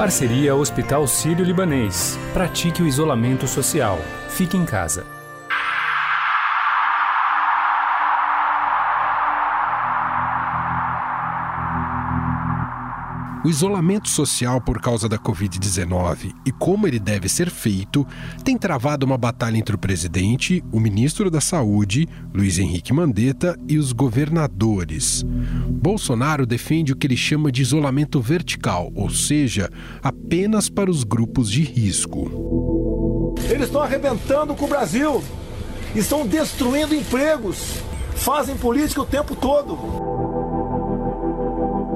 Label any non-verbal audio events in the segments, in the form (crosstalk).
Parceria Hospital Sírio-Libanês. Pratique o isolamento social. Fique em casa. O isolamento social por causa da Covid-19 e como ele deve ser feito tem travado uma batalha entre o presidente, o ministro da Saúde, Luiz Henrique Mandetta, e os governadores. Bolsonaro defende o que ele chama de isolamento vertical, ou seja, apenas para os grupos de risco. Eles estão arrebentando com o Brasil, estão destruindo empregos, fazem política o tempo todo.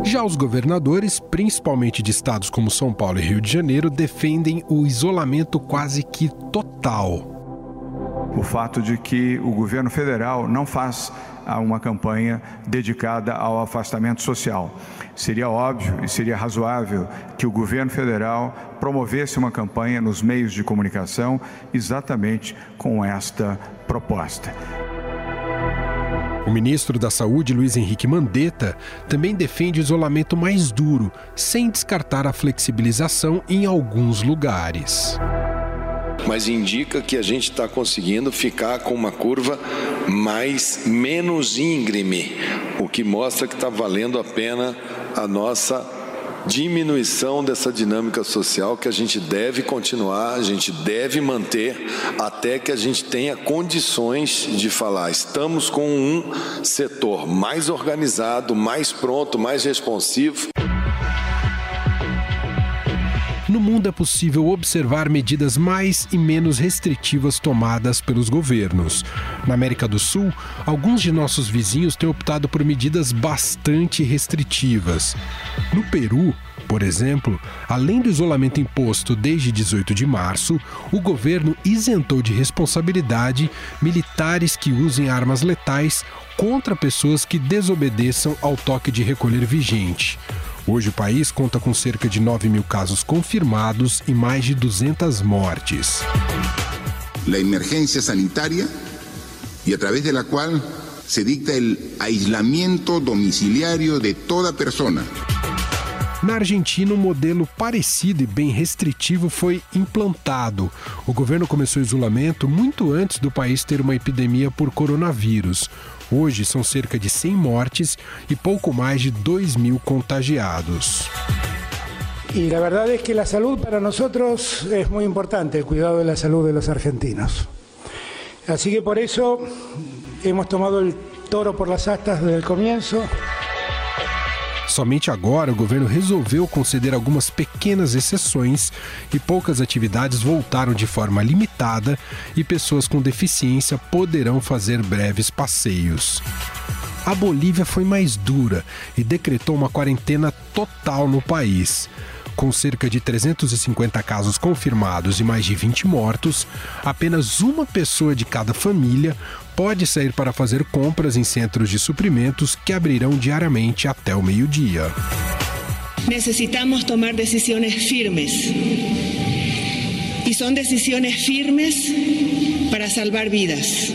Já os governadores, principalmente de estados como São Paulo e Rio de Janeiro, defendem o isolamento quase que total. O fato de que o governo federal não faz uma campanha dedicada ao afastamento social. Seria óbvio e seria razoável que o governo federal promovesse uma campanha nos meios de comunicação exatamente com esta proposta. O ministro da Saúde, Luiz Henrique Mandetta, também defende isolamento mais duro, sem descartar a flexibilização em alguns lugares. Mas indica que a gente está conseguindo ficar com uma curva mais menos íngreme, o que mostra que está valendo a pena a nossa diminuição dessa dinâmica social que a gente deve continuar, a gente deve manter até que a gente tenha condições de falar. Estamos com um setor mais organizado, mais pronto, mais responsivo. No mundo é possível observar medidas mais e menos restritivas tomadas pelos governos. Na América do Sul, alguns de nossos vizinhos têm optado por medidas bastante restritivas. No Peru, por exemplo, além do isolamento imposto desde 18 de março, o governo isentou de responsabilidade militares que usem armas letais contra pessoas que desobedeçam ao toque de recolher vigente. Hoje o país conta com cerca de 9 mil casos confirmados e mais de 200 mortes. A emergência sanitária e através da qual se dicta o aislamiento domiciliário de toda pessoa. Na Argentina, um modelo parecido e bem restritivo foi implantado. O governo começou o isolamento muito antes do país ter uma epidemia por coronavírus. Hoje são cerca de 100 mortes e pouco mais de 2 mil contagiados. Y la verdad es que la salud para nosotros es muy importante, el cuidado de la salud de los argentinos. Así que por eso hemos tomado el toro por las astas desde el comienzo. Somente agora o governo resolveu conceder algumas pequenas exceções e poucas atividades voltaram de forma limitada e pessoas com deficiência poderão fazer breves passeios. A Bolívia foi mais dura e decretou uma quarentena total no país. Com cerca de 350 casos confirmados e mais de 20 mortos, apenas uma pessoa de cada família pode sair para fazer compras em centros de suprimentos que abrirão diariamente até o meio-dia. Necessitamos tomar decisões firmes. E são decisões firmes para salvar vidas.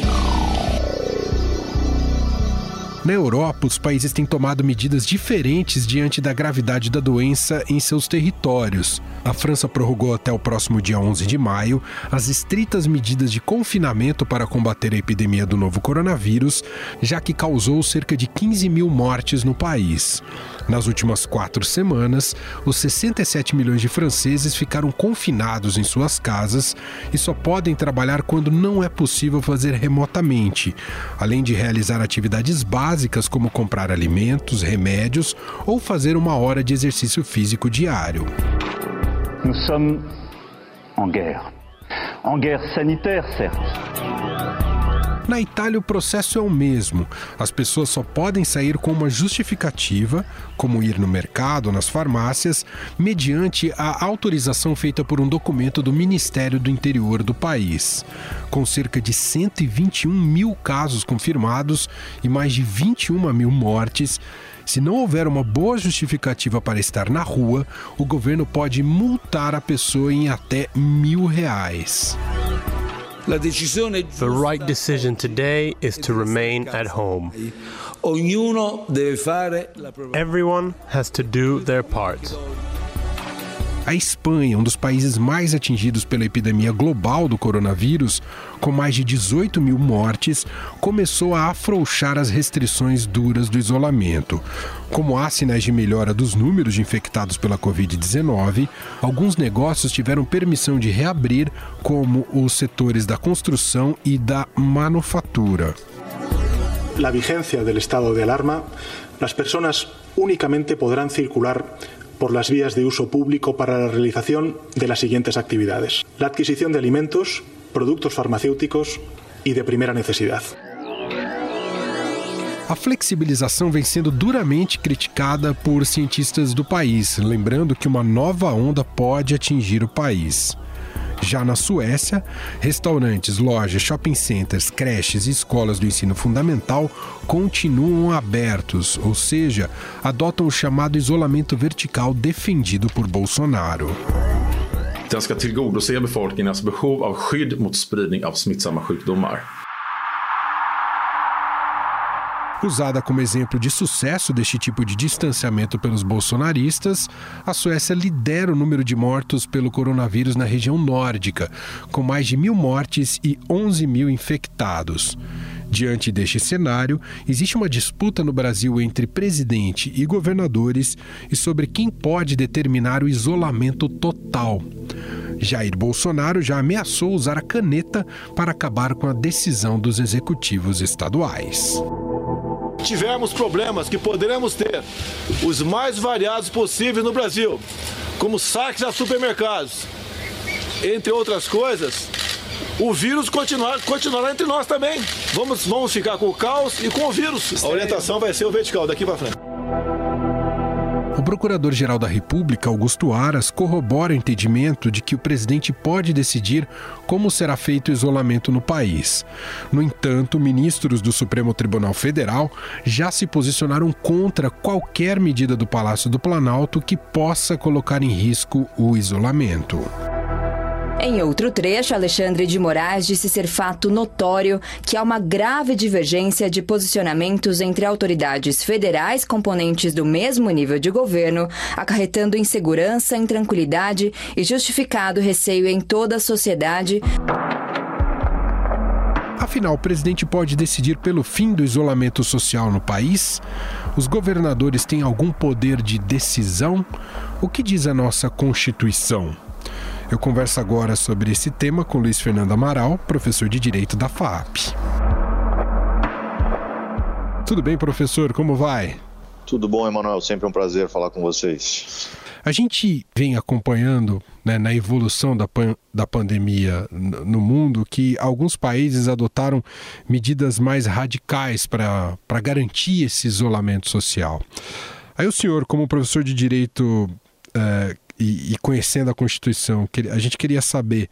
Na Europa, os países têm tomado medidas diferentes diante da gravidade da doença em seus territórios. A França prorrogou até o próximo dia 11 de maio as estritas medidas de confinamento para combater a epidemia do novo coronavírus, já que causou cerca de 15 mil mortes no país. Nas últimas quatro semanas, os 67 milhões de franceses ficaram confinados em suas casas e só podem trabalhar quando não é possível fazer remotamente, além de realizar atividades básicas como comprar alimentos, remédios ou fazer uma hora de exercício físico diário. Nous sommes en guerre. En guerre sanitaire, certes. Na Itália, o processo é o mesmo. As pessoas só podem sair com uma justificativa, como ir no mercado ou nas farmácias, mediante a autorização feita por um documento do Ministério do Interior do país. Com cerca de 121 mil casos confirmados e mais de 21 mil mortes, se não houver uma boa justificativa para estar na rua, o governo pode multar a pessoa em até mil reais. The right decision today is to remain at home. Everyone has to do their part. A Espanha, um dos países mais atingidos pela epidemia global do coronavírus, com mais de 18 mil mortes, começou a afrouxar as restrições duras do isolamento. Como há sinais de melhora dos números de infectados pela Covid-19, alguns negócios tiveram permissão de reabrir, como os setores da construção e da manufatura. La vigencia del estado de alarma, las personas únicamente podrán circular por las vías de uso público para la realización de las siguientes actividades. La adquisición de alimentos, productos farmacêuticos e de primeira necessidade. A flexibilização vem sendo duramente criticada por cientistas do país, lembrando que uma nova onda pode atingir o país. Já na Suécia, restaurantes, lojas, shopping centers, creches e escolas do ensino fundamental continuam abertos, ou seja, adotam o chamado isolamento vertical defendido por Bolsonaro. Den ska tillgodose befolkningens behov av skydd mot spridning av smittsamma sjukdomar. Usada como exemplo de sucesso deste tipo de distanciamento pelos bolsonaristas, a Suécia lidera o número de mortos pelo coronavírus na região nórdica, com mais de mil mortes e 11 mil infectados. Diante deste cenário, existe uma disputa no Brasil entre presidente e governadores e sobre quem pode determinar o isolamento total. Jair Bolsonaro já ameaçou usar a caneta para acabar com a decisão dos executivos estaduais tivermos problemas que poderemos ter, os mais variados possíveis no Brasil, como saques a supermercados, entre outras coisas, o vírus continuar, continuará entre nós também. Vamos, vamos ficar com o caos e com o vírus. A orientação vai ser o vertical daqui para frente. O Procurador-Geral da República, Augusto Aras, corrobora o entendimento de que o presidente pode decidir como será feito o isolamento no país. No entanto, ministros do Supremo Tribunal Federal já se posicionaram contra qualquer medida do Palácio do Planalto que possa colocar em risco o isolamento. Em outro trecho, Alexandre de Moraes disse ser fato notório que há uma grave divergência de posicionamentos entre autoridades federais componentes do mesmo nível de governo, acarretando insegurança, intranquilidade e justificado receio em toda a sociedade. Afinal, o presidente pode decidir pelo fim do isolamento social no país? Os governadores têm algum poder de decisão? O que diz a nossa Constituição? Eu converso agora sobre esse tema com Luiz Fernando Amaral, professor de Direito da FAP. Tudo bem, professor? Como vai? Tudo bom, Emanuel. Sempre um prazer falar com vocês. A gente vem acompanhando né, na evolução da, pan da pandemia no mundo que alguns países adotaram medidas mais radicais para garantir esse isolamento social. Aí o senhor, como professor de direito, é, e, e conhecendo a Constituição, a gente queria saber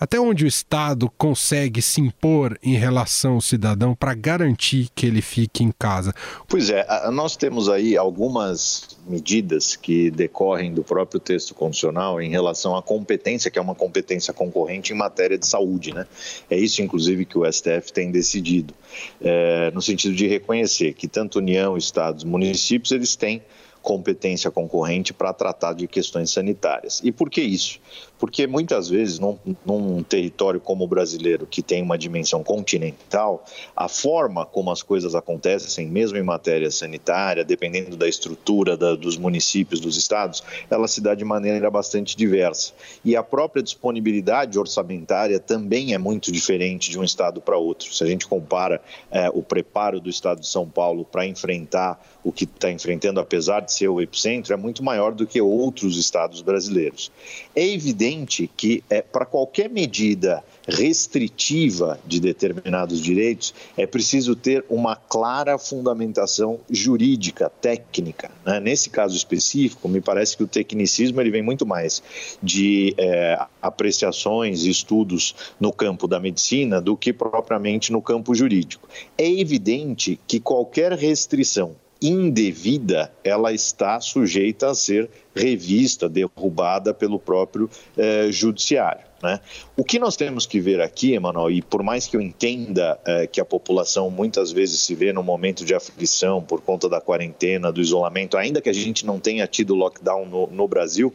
até onde o Estado consegue se impor em relação ao cidadão para garantir que ele fique em casa? Pois é, nós temos aí algumas medidas que decorrem do próprio texto constitucional em relação à competência, que é uma competência concorrente em matéria de saúde. Né? É isso, inclusive, que o STF tem decidido, é, no sentido de reconhecer que tanto União, Estados, municípios, eles têm competência concorrente para tratar de questões sanitárias. E por que isso? Porque muitas vezes, num, num, território como o brasileiro, que tem uma dimensão continental, a forma como as coisas acontecem, mesmo em matéria sanitária, dependendo da estrutura da, dos municípios, dos estados, ela se dá de maneira bastante diversa. E a própria disponibilidade orçamentária também é muito diferente de um estado para outro. Se a gente compara é, o preparo do estado de São Paulo para enfrentar o que está enfrentando, apesar de ser o epicentro, é muito maior do que outros estados brasileiros. É evidente que, é, para qualquer medida restritiva de determinados direitos, é preciso ter uma clara fundamentação jurídica, técnica. Né? Nesse caso específico, me parece que o tecnicismo ele vem muito mais de é, apreciações estudos no campo da medicina do que propriamente no campo jurídico. É evidente que qualquer restrição indevida, ela está sujeita a ser revista, derrubada pelo próprio eh, judiciário. Né? O que nós temos que ver aqui, Emanuel, e por mais que eu entenda eh, que a população muitas vezes se vê num momento de aflição por conta da quarentena, do isolamento, ainda que a gente não tenha tido lockdown no, no Brasil,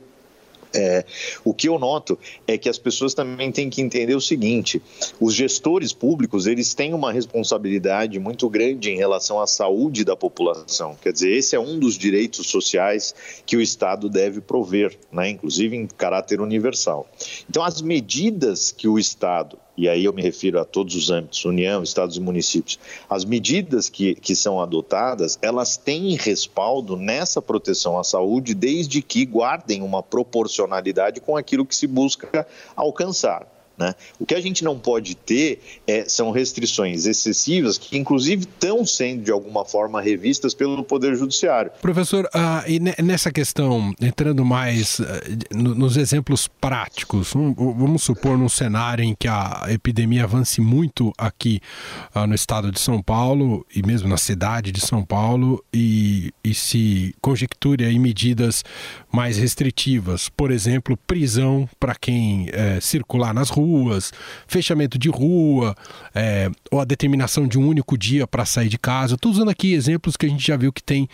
É, o que eu noto é que as pessoas também têm que entender o seguinte: os gestores públicos eles têm uma responsabilidade muito grande em relação à saúde da população. Quer dizer, esse é um dos direitos sociais que o Estado deve prover, né, inclusive em caráter universal. Então, as medidas que o Estado e aí eu me refiro a todos os âmbitos, União, Estados e municípios, as medidas que, que são adotadas, elas têm respaldo nessa proteção à saúde, desde que guardem uma proporcionalidade com aquilo que se busca alcançar. Né? O que a gente não pode ter é, são restrições excessivas que, inclusive, estão sendo de alguma forma revistas pelo Poder Judiciário. Professor, uh, e nessa questão, entrando mais uh, no, nos exemplos práticos, um, vamos supor num cenário em que a epidemia avance muito aqui uh, no estado de São Paulo e mesmo na cidade de São Paulo e, e se conjecture aí medidas mais restritivas, por exemplo, prisão para quem eh, circular nas ruas ruas, fechamento de rua, é, ou a determinação de um único dia para sair de casa. Estou usando aqui exemplos que a gente já viu que tem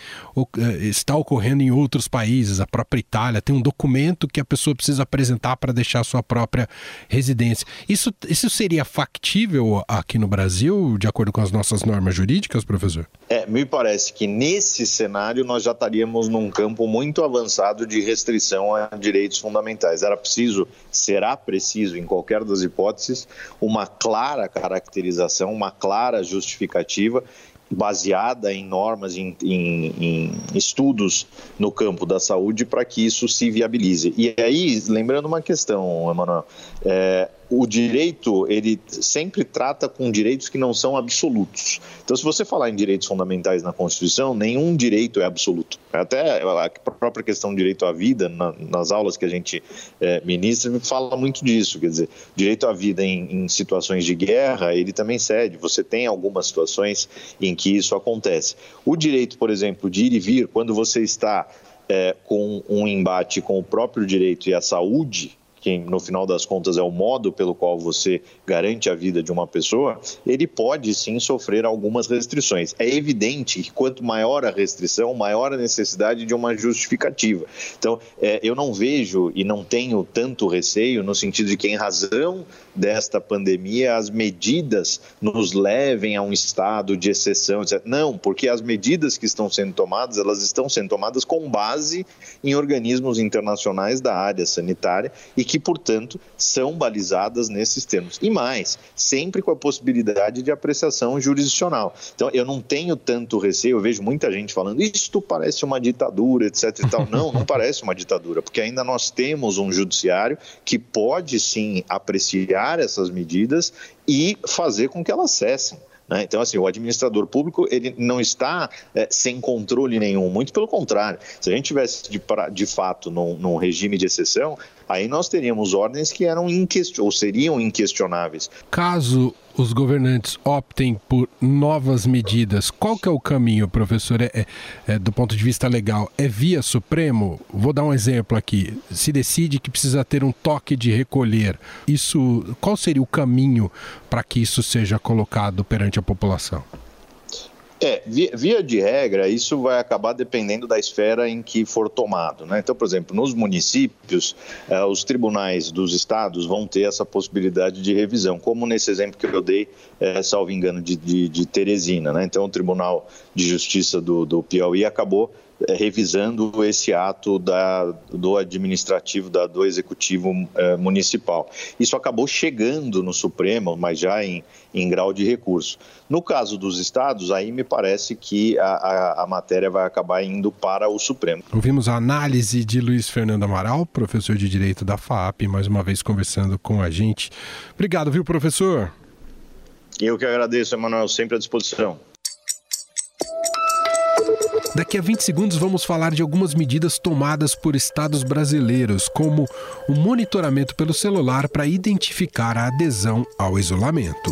é, está ocorrendo em outros países. A própria Itália tem um documento que a pessoa precisa apresentar para deixar sua própria residência. Isso, isso seria factível aqui no Brasil, de acordo com as nossas normas jurídicas, professor? É, me parece que nesse cenário nós já estaríamos num campo muito avançado de restrição a direitos fundamentais. Era preciso, será preciso, em qualquer qualquer das hipóteses, uma clara caracterização, uma clara justificativa baseada em normas, em, em, em, estudos no campo da saúde para que isso se viabilize. E aí, lembrando uma questão, Emanuel, é, o direito ele sempre trata com direitos que não são absolutos. Então, se você falar em direitos fundamentais na Constituição, nenhum direito é absoluto. Até a própria questão do direito à vida, na, nas aulas que a gente é, ministra, fala muito disso. Quer dizer, direito à vida em, em situações de guerra, ele também cede. Você tem algumas situações em que isso acontece. O direito, por exemplo, de ir e vir, quando você está é, com um embate com o próprio direito e a saúde, que no final das contas é o modo pelo qual você garante a vida de uma pessoa, ele pode sim sofrer algumas restrições. É evidente que quanto maior a restrição, maior a necessidade de uma justificativa. Então, é, eu não vejo e não tenho tanto receio no sentido de que, em razão desta pandemia, as medidas nos levem a um estado de exceção, etc. Não, porque as medidas que estão sendo tomadas, elas estão sendo tomadas com base em organismos internacionais da área sanitária e que, portanto, são balizadas nesses termos. E mais, sempre com a possibilidade de apreciação jurisdicional. Então, eu não tenho tanto receio, eu vejo muita gente falando, isto parece uma ditadura, etc e tal. Não, não parece uma ditadura, porque ainda nós temos um judiciário que pode sim apreciar essas medidas e fazer com que elas cessem. Né? Então, assim, o administrador público ele não está é, sem controle nenhum, muito pelo contrário. Se a gente tivesse de, de fato num, num regime de exceção, aí nós teríamos ordens que eram ou seriam inquestionáveis. Caso os governantes optem por novas medidas, qual que é o caminho, professor, é, é, é, do ponto de vista legal? É via Supremo? Vou dar um exemplo aqui. Se decide que precisa ter um toque de recolher, isso, qual seria o caminho para que isso seja colocado perante a população? É, via, via, de regra, isso vai acabar dependendo da esfera em que for tomado. Né? Então, por exemplo, nos municípios, eh, os tribunais dos estados vão ter essa possibilidade de revisão, como nesse exemplo que eu dei, eh, salvo engano, de, de, de Teresina. Né? Então, o Tribunal de Justiça do, do Piauí acabou revisando esse ato da, do administrativo, da, do executivo é, municipal. Isso acabou chegando no Supremo, mas já em, em grau de recurso. No caso dos estados, aí me parece que a, a, a, matéria vai acabar indo para o Supremo. Ouvimos a análise de Luiz Fernando Amaral, professor de Direito da FAP, mais uma vez conversando com a gente. Obrigado, viu, professor? Eu que agradeço, Emanuel, sempre à disposição. Daqui a 20 segundos vamos falar de algumas medidas tomadas por estados brasileiros, como o monitoramento pelo celular para identificar a adesão ao isolamento.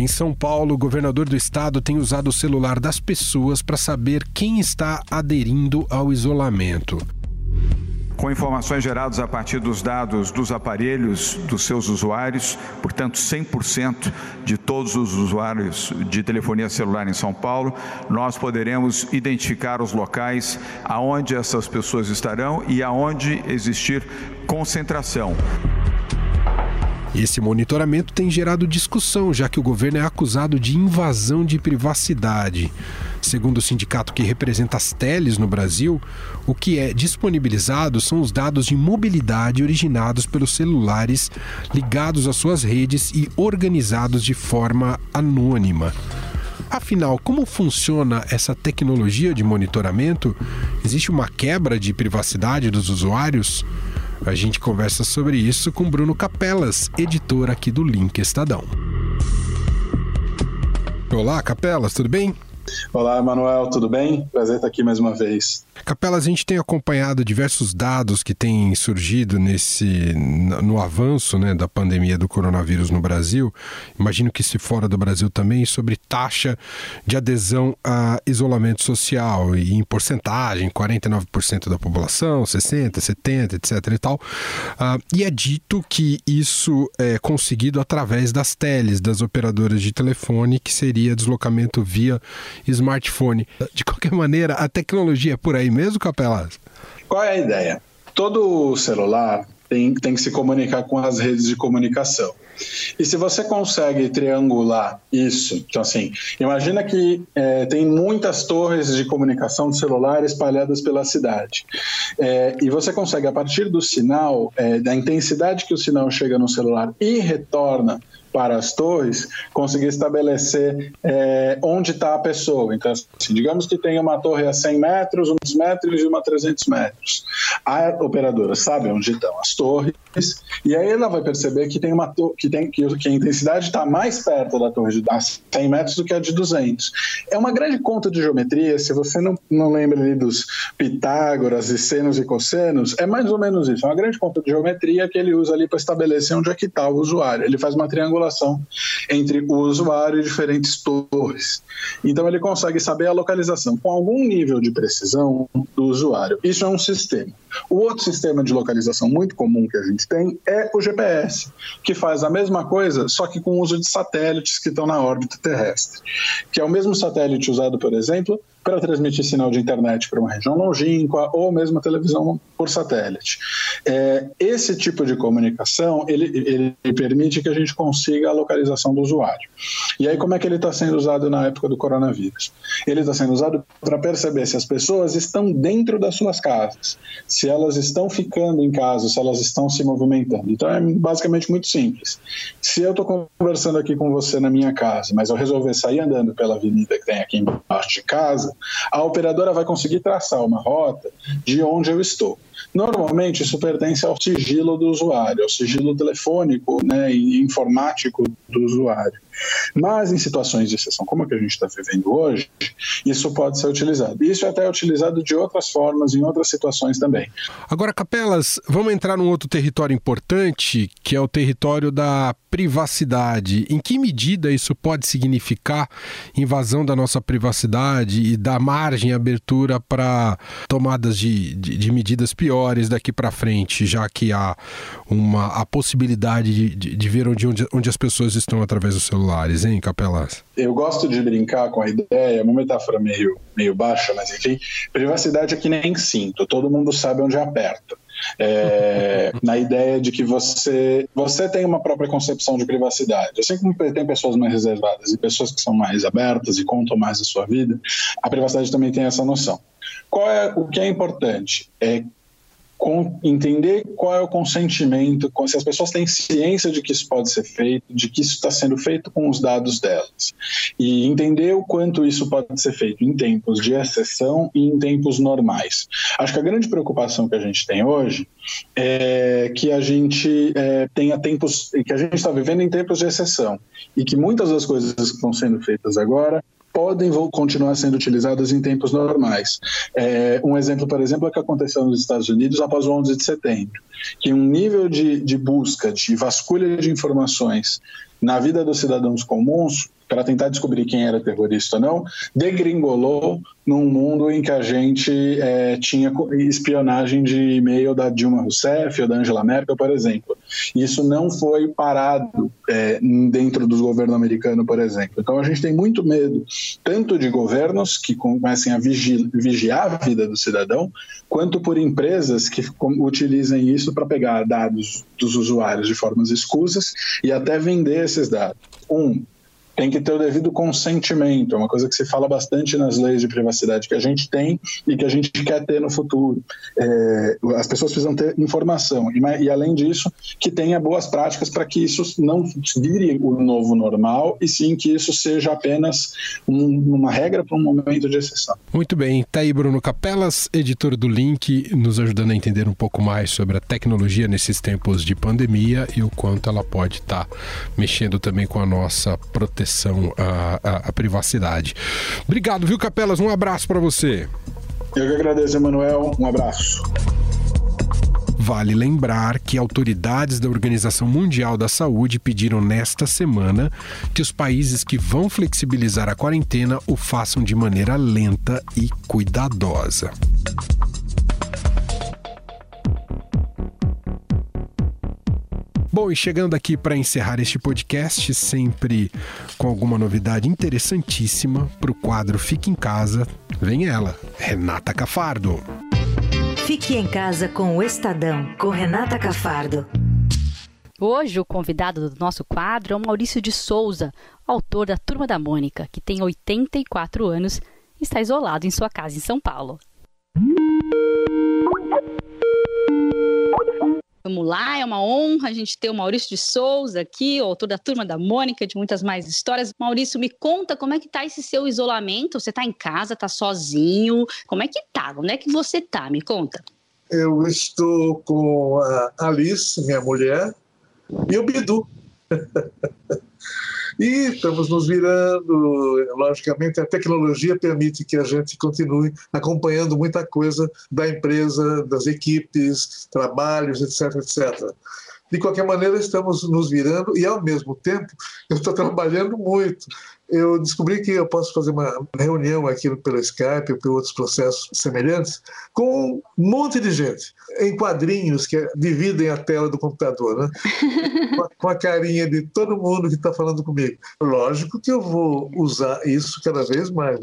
Em São Paulo, o governador do estado tem usado o celular das pessoas para saber quem está aderindo ao isolamento com informações geradas a partir dos dados dos aparelhos dos seus usuários, portanto, 100% de todos os usuários de telefonia celular em São Paulo, nós poderemos identificar os locais aonde essas pessoas estarão e aonde existir concentração. Esse monitoramento tem gerado discussão, já que o governo é acusado de invasão de privacidade. Segundo o sindicato que representa as teles no Brasil, o que é disponibilizado são os dados de mobilidade originados pelos celulares ligados às suas redes e organizados de forma anônima. Afinal, como funciona essa tecnologia de monitoramento? Existe uma quebra de privacidade dos usuários? A gente conversa sobre isso com Bruno Capelas, editor aqui do Link Estadão. Olá, Capelas, tudo bem? Olá, Manuel, tudo bem? Prazer estar aqui mais uma vez. Capelas, a gente tem acompanhado diversos dados que têm surgido nesse no avanço né, da pandemia do coronavírus no Brasil. Imagino que se fora do Brasil também, sobre taxa de adesão a isolamento social e em porcentagem, 49% da população, 60, 70, etc. e tal. Uh, e é dito que isso é conseguido através das teles, das operadoras de telefone, que seria deslocamento via smartphone. De qualquer maneira, a tecnologia é por aí mesmo, Capelas? Qual é a ideia? Todo celular tem, tem que se comunicar com as redes de comunicação. E se você consegue triangular isso, então assim, imagina que é, tem muitas torres de comunicação de celular espalhadas pela cidade. É, e você consegue, a partir do sinal, é, da intensidade que o sinal chega no celular e retorna para as torres, conseguir estabelecer é, onde está a pessoa. Então, assim, digamos que tem uma torre a 100 metros, 200 metros e uma a 300 metros. A operadora sabe onde estão as torres e aí ela vai perceber que tem uma que tem que, que a intensidade está mais perto da torre de 100 metros do que a de 200. É uma grande conta de geometria. Se você não, não lembra ali dos Pitágoras e senos e cossenos, é mais ou menos isso. É uma grande conta de geometria que ele usa ali para estabelecer onde é que está o usuário. Ele faz uma triangulação entre o usuário e diferentes torres. Então ele consegue saber a localização com algum nível de precisão do usuário. Isso é um sistema. O outro sistema de localização muito comum que a gente tem é o GPS, que faz a mesma coisa, só que com o uso de satélites que estão na órbita terrestre, que é o mesmo satélite usado, por exemplo, para transmitir sinal de internet para uma região longínqua ou mesmo a televisão por satélite. É, esse tipo de comunicação ele, ele permite que a gente consiga a localização do usuário. E aí como é que ele está sendo usado na época do coronavírus? Ele está sendo usado para perceber se as pessoas estão dentro das suas casas, se elas estão ficando em casa, se elas estão se movimentando. Então é basicamente muito simples. Se eu estou conversando aqui com você na minha casa, mas eu resolver sair andando pela avenida que tem aqui embaixo de casa a operadora vai conseguir traçar uma rota de onde eu estou. Normalmente, isso pertence ao sigilo do usuário, ao sigilo telefônico né, e informático do usuário. Mas em situações de exceção, como a que a gente está vivendo hoje, isso pode ser utilizado. Isso é até utilizado de outras formas, em outras situações também. Agora, Capelas, vamos entrar num outro território importante, que é o território da privacidade. Em que medida isso pode significar invasão da nossa privacidade e dar margem, abertura para tomadas de, de, de medidas piores? daqui para frente, já que há uma a possibilidade de, de, de ver onde, onde, as pessoas estão através dos celulares, hein, Capelas? Eu gosto de brincar com a ideia, uma metáfora meio, meio baixa, mas enfim, privacidade é que nem cinto, todo mundo sabe onde aperta. É, (laughs) na ideia de que você você tem uma própria concepção de privacidade. Assim como tem pessoas mais reservadas e pessoas que são mais abertas e contam mais a sua vida, a privacidade também tem essa noção. Qual é o que é importante? É entender qual é o consentimento, se as pessoas têm ciência de que isso pode ser feito, de que isso está sendo feito com os dados delas. E entender o quanto isso pode ser feito em tempos de exceção e em tempos normais. Acho que a grande preocupação que a gente tem hoje é que a gente é, tenha tempos, que a gente está vivendo em tempos de exceção e que muitas das coisas que estão sendo feitas agora podem continuar sendo utilizadas em tempos normais. É, um exemplo, por exemplo, é o que aconteceu nos Estados Unidos após o 11 de setembro, que um nível de, de busca, de vasculha de informações na vida dos cidadãos comuns para tentar descobrir quem era terrorista ou não, degringolou num mundo em que a gente é, tinha espionagem de e-mail da Dilma Rousseff ou da Angela Merkel, por exemplo. Isso não foi parado é, dentro do governo americano, por exemplo. Então a gente tem muito medo, tanto de governos que comecem a vigi vigiar a vida do cidadão, quanto por empresas que utilizem isso para pegar dados dos usuários de formas escusas e até vender esses dados. Um, tem que ter o devido consentimento, é uma coisa que se fala bastante nas leis de privacidade que a gente tem e que a gente quer ter no futuro. É, as pessoas precisam ter informação e, e, além disso, que tenha boas práticas para que isso não vire o novo normal e sim que isso seja apenas um, uma regra para um momento de exceção. Muito bem, tá aí Bruno Capelas, editor do Link, nos ajudando a entender um pouco mais sobre a tecnologia nesses tempos de pandemia e o quanto ela pode estar tá mexendo também com a nossa proteção à, à, à privacidade. Obrigado, viu, Capelas? Um abraço para você. Eu que agradeço, Emanuel. Um abraço. Vale lembrar que autoridades da Organização Mundial da Saúde pediram nesta semana que os países que vão flexibilizar a quarentena o façam de maneira lenta e cuidadosa. Bom, e chegando aqui para encerrar este podcast, sempre com alguma novidade interessantíssima para o quadro Fique em Casa, vem ela, Renata Cafardo. Fique em casa com o Estadão, com Renata Cafardo. Hoje, o convidado do nosso quadro é o Maurício de Souza, autor da Turma da Mônica, que tem 84 anos e está isolado em sua casa em São Paulo. Vamos lá, é uma honra a gente ter o Maurício de Souza aqui, autor da Turma da Mônica, de muitas mais histórias. Maurício, me conta como é que tá esse seu isolamento? Você tá em casa, tá sozinho? Como é que tá? Onde é que você tá? Me conta. Eu estou com a Alice, minha mulher, e o Bidu. (laughs) E estamos nos virando, logicamente, a tecnologia permite que a gente continue acompanhando muita coisa da empresa, das equipes, trabalhos, etc, etc. De qualquer maneira, estamos nos virando e, ao mesmo tempo, (laughs) eu estou trabalhando muito eu descobri que eu posso fazer uma reunião aqui pelo Skype ou por outros processos semelhantes com um monte de gente, em quadrinhos que dividem a tela do computador, né? (laughs) com a carinha de todo mundo que está falando comigo. Lógico que eu vou usar isso cada vez mais.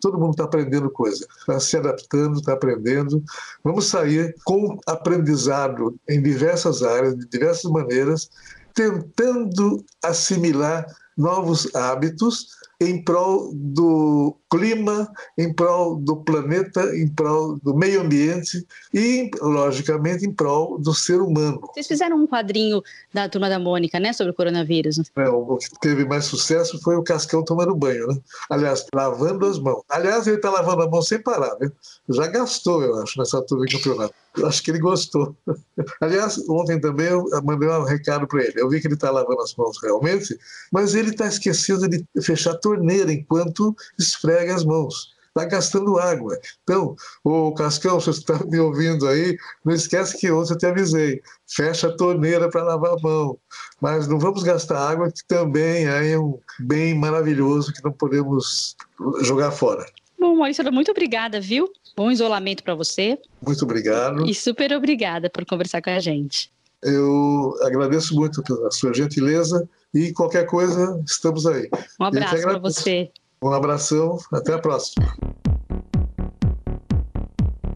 Todo mundo está aprendendo coisa, está se adaptando, está aprendendo. Vamos sair com aprendizado em diversas áreas, de diversas maneiras, tentando assimilar novos hábitos em prol do clima, em prol do planeta, em prol do meio ambiente e, logicamente, em prol do ser humano. Vocês fizeram um quadrinho da Turma da Mônica, né, sobre o coronavírus? É, o que teve mais sucesso foi o Cascão tomando banho, né? Aliás, lavando as mãos. Aliás, ele está lavando a mão sem parar, né? Já gastou, eu acho, nessa altura do campeonato. Eu acho que ele gostou. (laughs) Aliás, ontem também eu mandei um recado para ele. Eu vi que ele está lavando as mãos realmente, mas ele está esquecendo de fechar a torneira enquanto esfrega as mãos está gastando água. Então, o Cascão, se você está me ouvindo aí, não esquece que ontem eu te avisei, fecha a torneira para lavar a mão. Mas não vamos gastar água, que também é um bem maravilhoso que não podemos jogar fora. Bom, Maurício, muito obrigada, viu? Bom isolamento para você. Muito obrigado. E super obrigada por conversar com a gente. Eu agradeço muito pela sua gentileza e qualquer coisa, estamos aí. Um abraço para você. Um abração, até a próxima.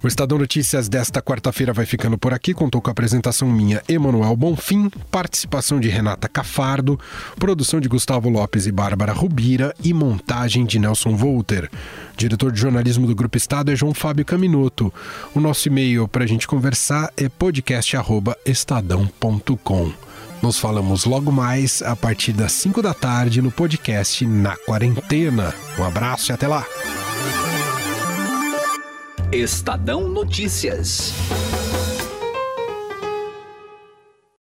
O Estadão Notícias desta quarta-feira vai ficando por aqui. Contou com a apresentação minha, Emanuel Bonfim, participação de Renata Cafardo, produção de Gustavo Lopes e Bárbara Rubira e montagem de Nelson Volter. Diretor de jornalismo do Grupo Estado é João Fábio Caminoto. O nosso e-mail para a gente conversar é podcast.estadão.com. Nos falamos logo mais a partir das 5 da tarde no podcast Na Quarentena. Um abraço e até lá! Estadão Notícias.